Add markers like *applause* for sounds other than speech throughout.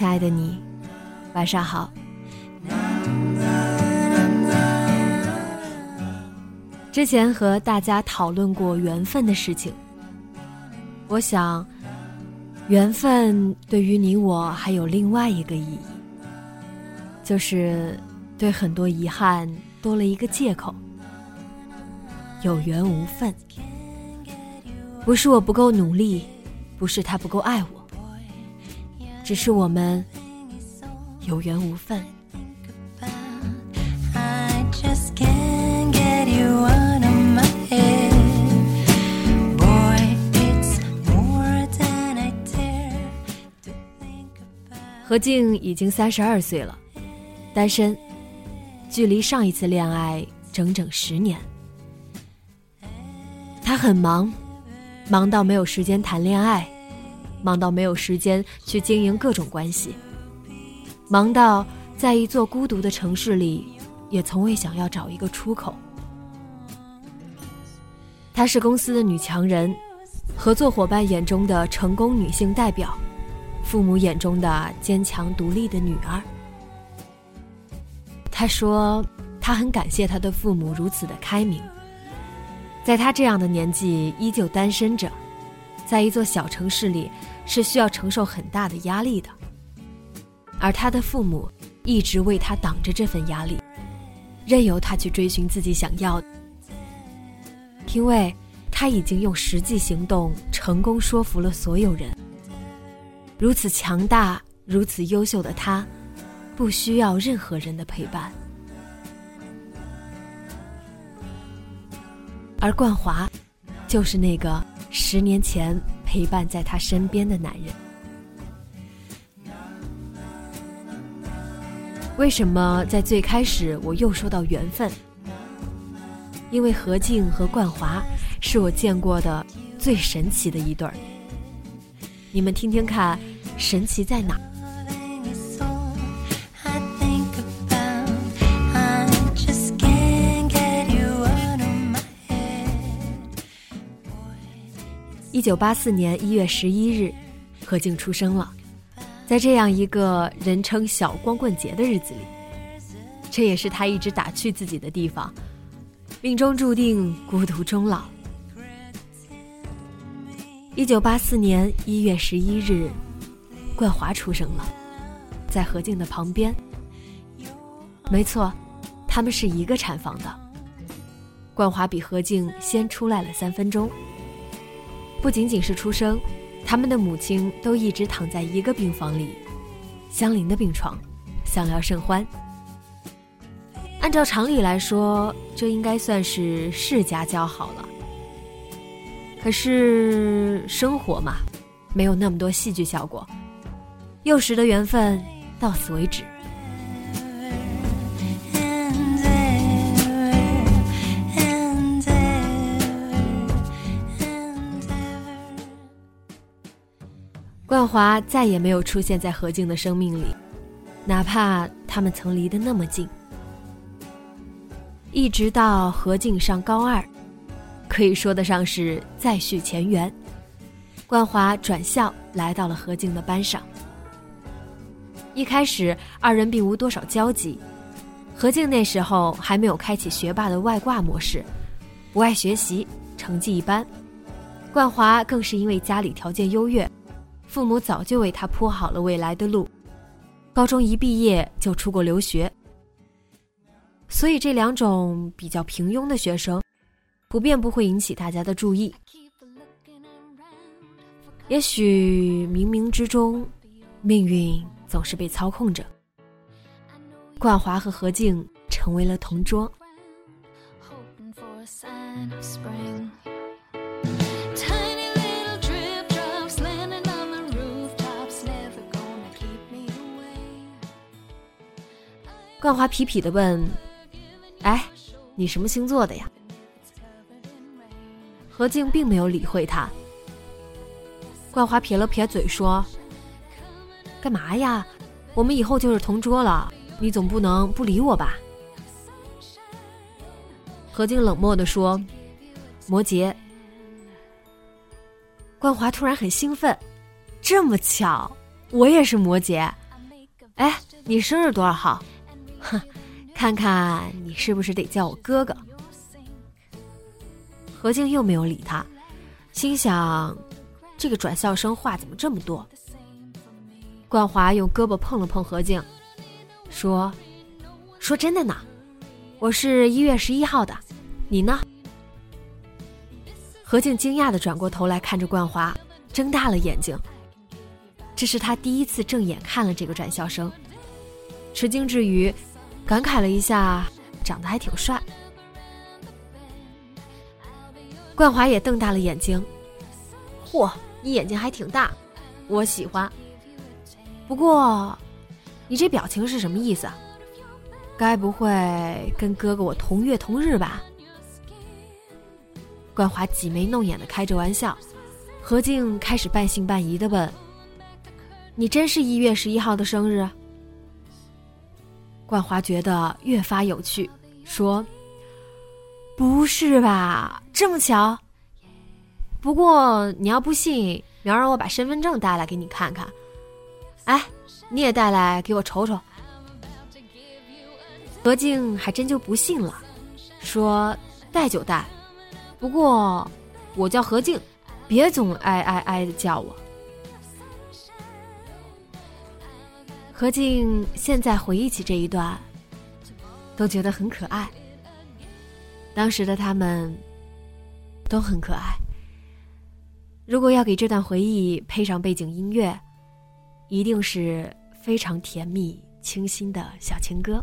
亲爱的你，晚上好。之前和大家讨论过缘分的事情，我想，缘分对于你我还有另外一个意义，就是对很多遗憾多了一个借口。有缘无分，不是我不够努力，不是他不够爱我。只是我们有缘无分。何静已经三十二岁了，单身，距离上一次恋爱整整十年。他很忙，忙到没有时间谈恋爱。忙到没有时间去经营各种关系，忙到在一座孤独的城市里，也从未想要找一个出口。她是公司的女强人，合作伙伴眼中的成功女性代表，父母眼中的坚强独立的女儿。她说，她很感谢她的父母如此的开明，在她这样的年纪依旧单身着。在一座小城市里，是需要承受很大的压力的。而他的父母一直为他挡着这份压力，任由他去追寻自己想要的，因为他已经用实际行动成功说服了所有人。如此强大、如此优秀的他，不需要任何人的陪伴。而冠华，就是那个。十年前陪伴在她身边的男人，为什么在最开始我又说到缘分？因为何静和冠华是我见过的最神奇的一对儿。你们听听看，神奇在哪？一九八四年一月十一日，何静出生了。在这样一个人称“小光棍节”的日子里，这也是他一直打趣自己的地方。命中注定孤独终老。一九八四年一月十一日，冠华出生了，在何静的旁边。没错，他们是一个产房的。冠华比何静先出来了三分钟。不仅仅是出生，他们的母亲都一直躺在一个病房里，相邻的病床，相聊甚欢。按照常理来说，这应该算是世家交好了。可是生活嘛，没有那么多戏剧效果，幼时的缘分到此为止。冠华再也没有出现在何静的生命里，哪怕他们曾离得那么近。一直到何静上高二，可以说得上是再续前缘。冠华转校来到了何静的班上。一开始二人并无多少交集，何静那时候还没有开启学霸的外挂模式，不爱学习，成绩一般。冠华更是因为家里条件优越。父母早就为他铺好了未来的路，高中一毕业就出国留学，所以这两种比较平庸的学生，普遍不会引起大家的注意。也许冥冥之中，命运总是被操控着。冠华和何静成为了同桌。冠华痞痞的问：“哎，你什么星座的呀？”何静并没有理会他。冠华撇了撇嘴说：“干嘛呀？我们以后就是同桌了，你总不能不理我吧？”何静冷漠的说：“摩羯。”冠华突然很兴奋：“这么巧，我也是摩羯。哎，你生日多少号？”哼，*laughs* 看看你是不是得叫我哥哥？何静又没有理他，心想：这个转校生话怎么这么多？冠华用胳膊碰了碰何静，说：“说真的呢，我是一月十一号的，你呢？”何静惊讶的转过头来看着冠华，睁大了眼睛。这是他第一次正眼看了这个转校生，吃惊之余。感慨了一下，长得还挺帅。冠华也瞪大了眼睛，嚯，你眼睛还挺大，我喜欢。不过，你这表情是什么意思？该不会跟哥哥我同月同日吧？冠华挤眉弄眼的开着玩笑，何静开始半信半疑的问：“你真是一月十一号的生日？”冠华觉得越发有趣，说：“不是吧，这么巧？不过你要不信，明儿我把身份证带来给你看看。哎，你也带来给我瞅瞅。”何静还真就不信了，说：“带就带，不过我叫何静，别总挨挨挨的叫我。”何静现在回忆起这一段，都觉得很可爱。当时的他们都很可爱。如果要给这段回忆配上背景音乐，一定是非常甜蜜、清新的小情歌。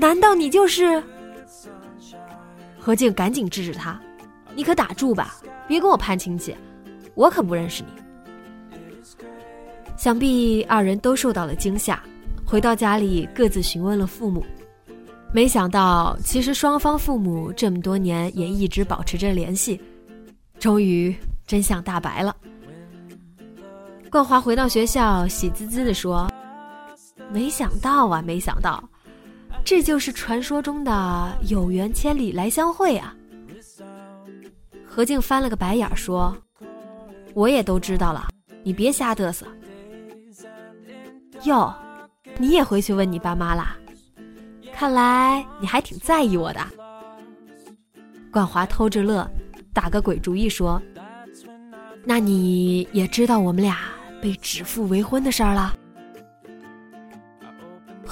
难道你就是？”何静赶紧制止他：“你可打住吧，别跟我攀亲戚，我可不认识你。”想必二人都受到了惊吓，回到家里各自询问了父母。没想到，其实双方父母这么多年也一直保持着联系。终于，真相大白了。冠华回到学校，喜滋滋地说：“没想到啊，没想到，这就是传说中的有缘千里来相会啊！”何静翻了个白眼说：“我也都知道了，你别瞎嘚瑟。”哟，你也回去问你爸妈啦？看来你还挺在意我的。冠华偷着乐，打个鬼主意说：“那你也知道我们俩被指腹为婚的事儿了？”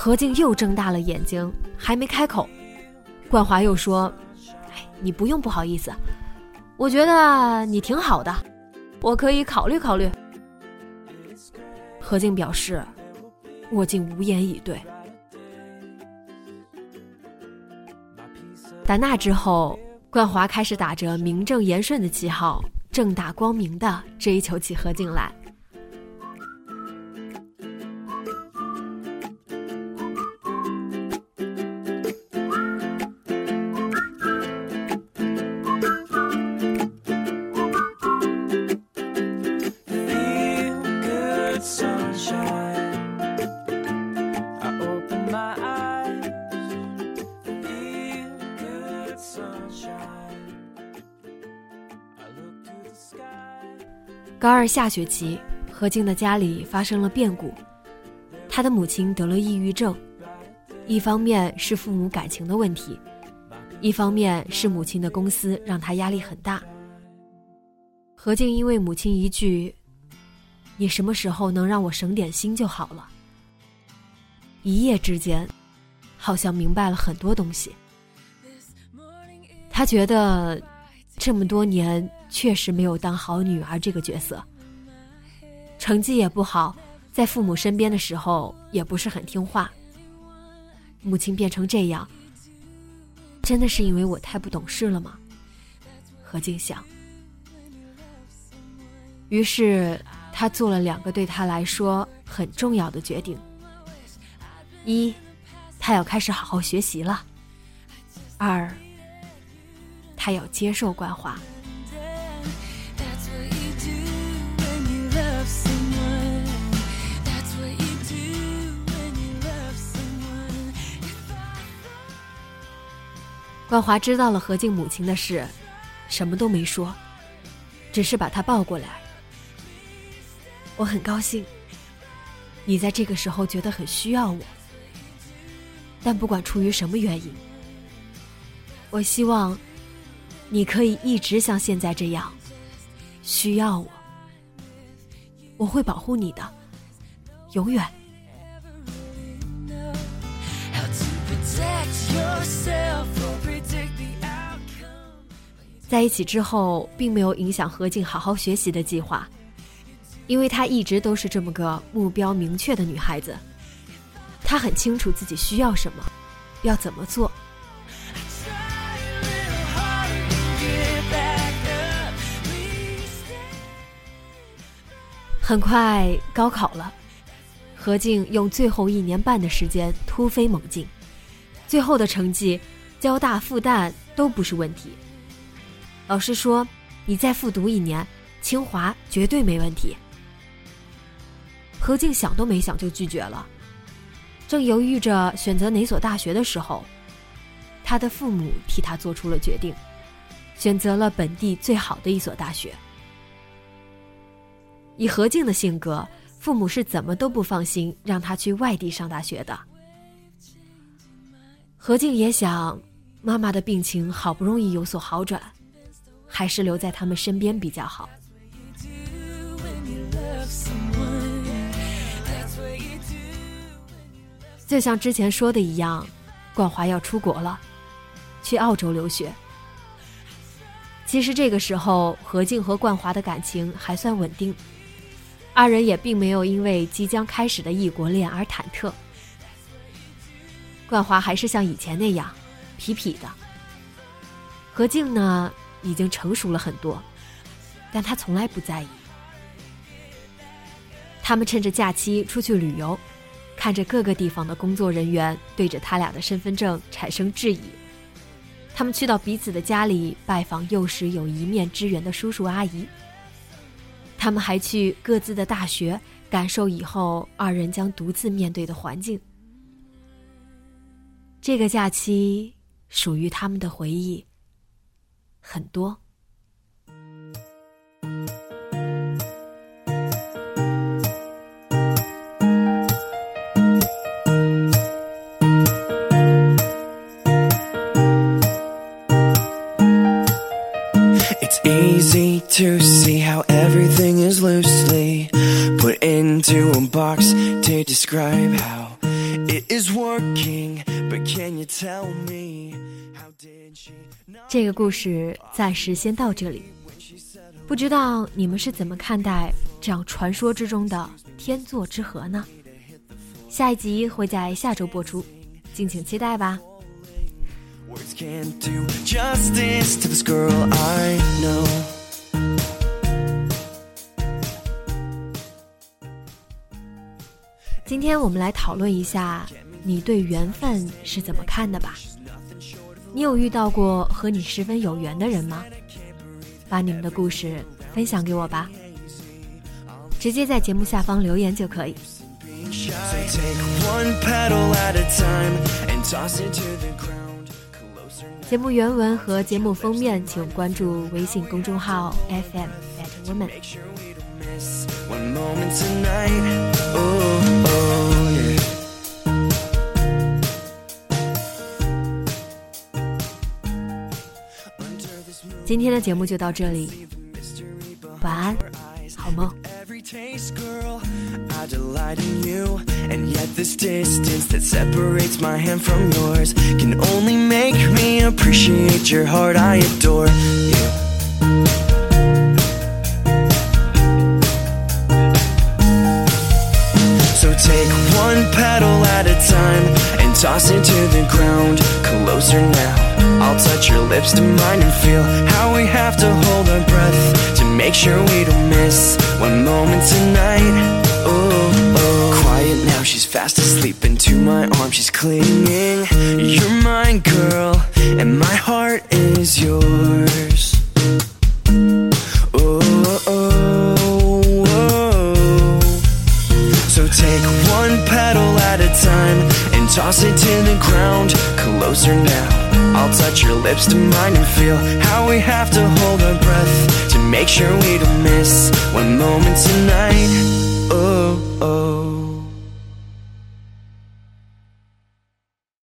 何静又睁大了眼睛，还没开口，冠华又说：“哎，你不用不好意思，我觉得你挺好的，我可以考虑考虑。”何静表示。我竟无言以对。打那之后，冠华开始打着名正言顺的旗号，正大光明的追求起何静来。高二下学期，何静的家里发生了变故，他的母亲得了抑郁症，一方面是父母感情的问题，一方面是母亲的公司让他压力很大。何静因为母亲一句“你什么时候能让我省点心就好了”，一夜之间，好像明白了很多东西。他觉得，这么多年确实没有当好女儿这个角色，成绩也不好，在父母身边的时候也不是很听话。母亲变成这样，真的是因为我太不懂事了吗？何静想。于是，他做了两个对他来说很重要的决定：一，他要开始好好学习了；二。他要接受关怀。关华知道了何静母亲的事，什么都没说，只是把她抱过来。我很高兴，你在这个时候觉得很需要我，但不管出于什么原因，我希望。你可以一直像现在这样，需要我，我会保护你的，永远。在一起之后，并没有影响何静好好学习的计划，因为她一直都是这么个目标明确的女孩子，她很清楚自己需要什么，要怎么做。很快高考了，何静用最后一年半的时间突飞猛进，最后的成绩，交大复旦都不是问题。老师说：“你再复读一年，清华绝对没问题。”何静想都没想就拒绝了。正犹豫着选择哪所大学的时候，他的父母替他做出了决定，选择了本地最好的一所大学。以何静的性格，父母是怎么都不放心让他去外地上大学的。何静也想，妈妈的病情好不容易有所好转，还是留在他们身边比较好。就像之前说的一样，冠华要出国了，去澳洲留学。其实这个时候，何静和冠华的感情还算稳定。二人也并没有因为即将开始的异国恋而忐忑。冠华还是像以前那样痞痞的。何静呢，已经成熟了很多，但他从来不在意。他们趁着假期出去旅游，看着各个地方的工作人员对着他俩的身份证产生质疑。他们去到彼此的家里拜访幼时有一面之缘的叔叔阿姨。他们还去各自的大学，感受以后二人将独自面对的环境。这个假期属于他们的回忆很多。这个故事暂时先到这里。不知道你们是怎么看待这样传说之中的天作之合呢？下一集会在下周播出，敬请期待吧。Words can't do justice to this girl I know. *laughs* 今天我们来讨论一下，你对缘分是怎么看的吧？你有遇到过和你十分有缘的人吗？把你们的故事分享给我吧，直接在节目下方留言就可以。节目原文和节目封面，请关注微信公众号 FM at Woman。今天的节目就到这里， mystery behind 晚安，好梦。 every taste, girl. I delight in you, and yet this distance that separates my hand from yours can only make me appreciate your heart. I adore you. So take one petal at a time and toss it to the ground. Closer now. I'll touch your lips to mine and feel how we have to hold our breath to make sure we don't miss one moment tonight. Oh, oh. Quiet now, she's fast asleep into my arms. She's clinging. You're mine, girl, and my heart is yours. Oh, oh, oh. So take one petal at a time and toss it to the ground. Closer now. I'll touch your lips to mine and feel how we have to hold our breath to make sure we don't miss one moment tonight. Oh, oh.